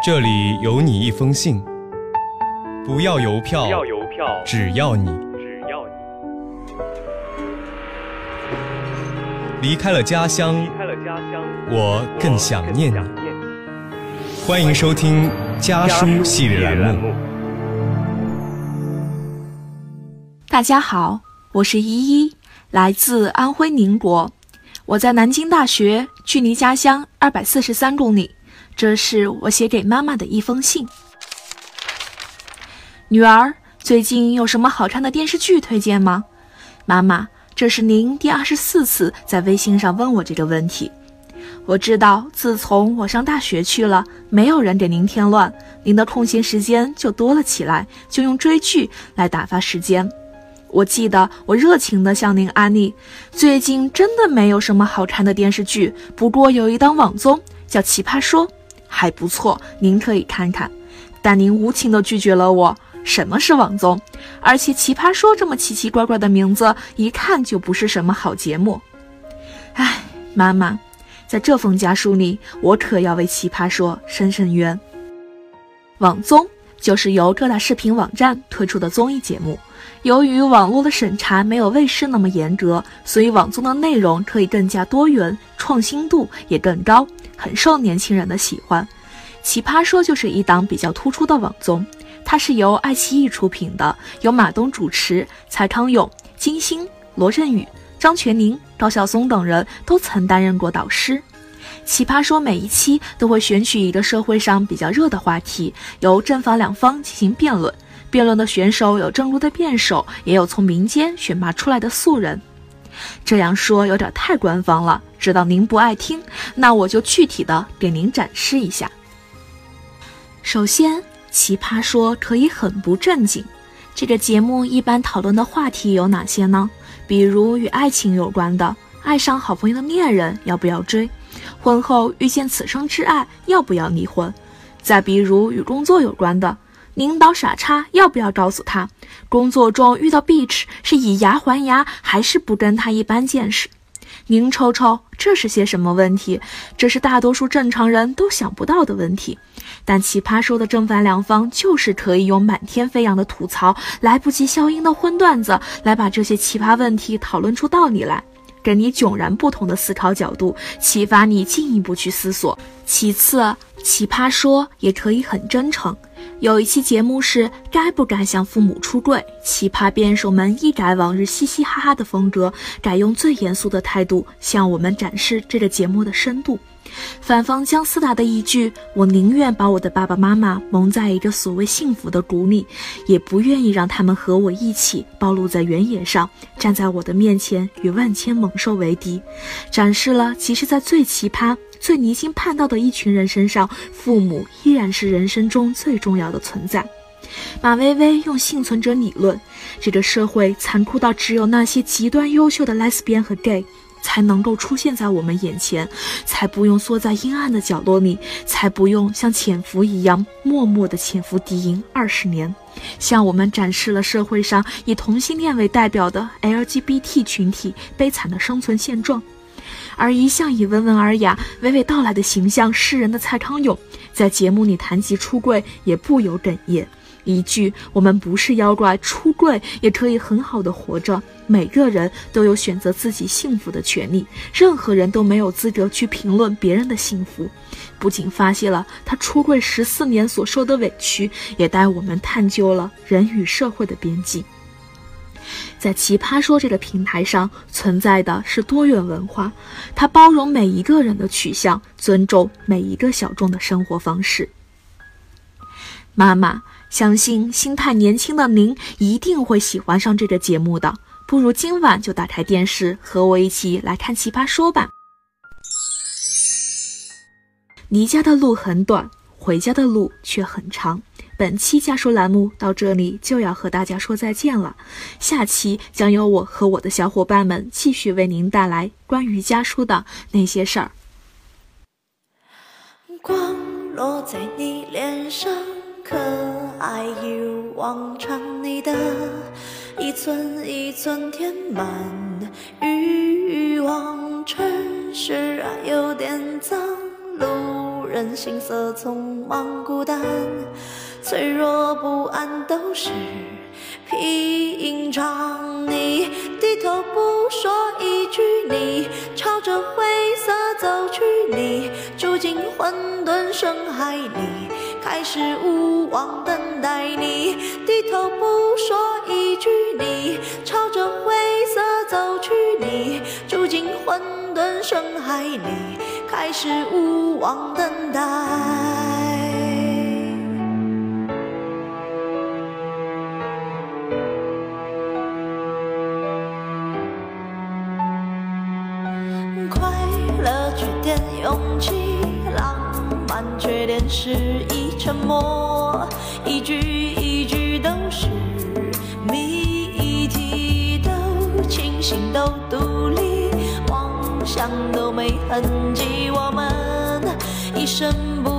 这里有你一封信，不要邮票，不要邮票，只要你只要你离开了家乡离，开了家乡，我更想念你。我更想念你。欢迎收听家书系列栏目。大家好，我是依依，来自安徽宁国。我在南京大学，距离家乡二百四十三公里。这是我写给妈妈的一封信。女儿，最近有什么好看的电视剧推荐吗？妈妈，这是您第二十四次在微信上问我这个问题。我知道，自从我上大学去了，没有人给您添乱，您的空闲时间就多了起来，就用追剧来打发时间。我记得我热情地向您安利，最近真的没有什么好看的电视剧，不过有一档网综叫《奇葩说》，还不错，您可以看看。但您无情地拒绝了我。什么是网综？而且《奇葩说》这么奇奇怪怪的名字，一看就不是什么好节目。唉，妈妈，在这封家书里，我可要为《奇葩说》伸伸冤。网综就是由各大视频网站推出的综艺节目。由于网络的审查没有卫视那么严格，所以网综的内容可以更加多元，创新度也更高，很受年轻人的喜欢。奇葩说就是一档比较突出的网综，它是由爱奇艺出品的，由马东主持，蔡康永、金星、罗振宇、张泉灵、高晓松等人都曾担任过导师。奇葩说每一期都会选取一个社会上比较热的话题，由正反两方进行辩论。辩论的选手有正路的辩手，也有从民间选拔出来的素人。这样说有点太官方了，知道您不爱听，那我就具体的给您展示一下。首先，奇葩说可以很不正经。这个节目一般讨论的话题有哪些呢？比如与爱情有关的，爱上好朋友的恋人要不要追？婚后遇见此生挚爱要不要离婚？再比如与工作有关的。领导傻叉，要不要告诉他？工作中遇到 bitch 是以牙还牙，还是不跟他一般见识？您瞅瞅，这是些什么问题？这是大多数正常人都想不到的问题。但奇葩说的正反两方就是可以用满天飞扬的吐槽、来不及消音的荤段子，来把这些奇葩问题讨论出道理来，给你迥然不同的思考角度，启发你进一步去思索。其次，奇葩说也可以很真诚。有一期节目是该不该向父母出柜，奇葩辩手们一改往日嘻嘻哈哈的风格，改用最严肃的态度向我们展示这个节目的深度。反方姜思达的一句“我宁愿把我的爸爸妈妈蒙在一个所谓幸福的谷里，也不愿意让他们和我一起暴露在原野上，站在我的面前与万千猛兽为敌”，展示了其实，在最奇葩。最离经叛道的一群人身上，父母依然是人生中最重要的存在。马薇薇用幸存者理论，这个社会残酷到只有那些极端优秀的 lesbian 和 gay 才能够出现在我们眼前，才不用缩在阴暗的角落里，才不用像潜伏一样默默地潜伏敌营二十年，向我们展示了社会上以同性恋为代表的 LGBT 群体悲惨的生存现状。而一向以温文尔雅、娓娓道来的形象示人的蔡康永，在节目里谈及出柜也不由哽咽，一句“我们不是妖怪，出柜也可以很好的活着”，每个人都有选择自己幸福的权利，任何人都没有资格去评论别人的幸福。不仅发泄了他出柜十四年所受的委屈，也带我们探究了人与社会的边界。在奇葩说这个平台上存在的是多元文化，它包容每一个人的取向，尊重每一个小众的生活方式。妈妈相信，心态年轻的您一定会喜欢上这个节目的。不如今晚就打开电视，和我一起来看奇葩说吧。离家的路很短，回家的路却很长。本期家书栏目到这里就要和大家说再见了，下期将由我和我的小伙伴们继续为您带来关于家书的那些事儿。光落在你脸上，可爱一如往常，你的一寸一寸填满欲望，城市啊有点脏，路人。人心色匆忙孤单，脆弱不安都是平常。你低头不说一句，你朝着灰色走去，你住进混沌深海里，开始无望等待。你低头不说一句，你朝着灰色走去，你住进混沌深海里，开始无望等待。是一，沉默一句一句都是谜题，都清醒都独立，妄想都没痕迹，我们一生不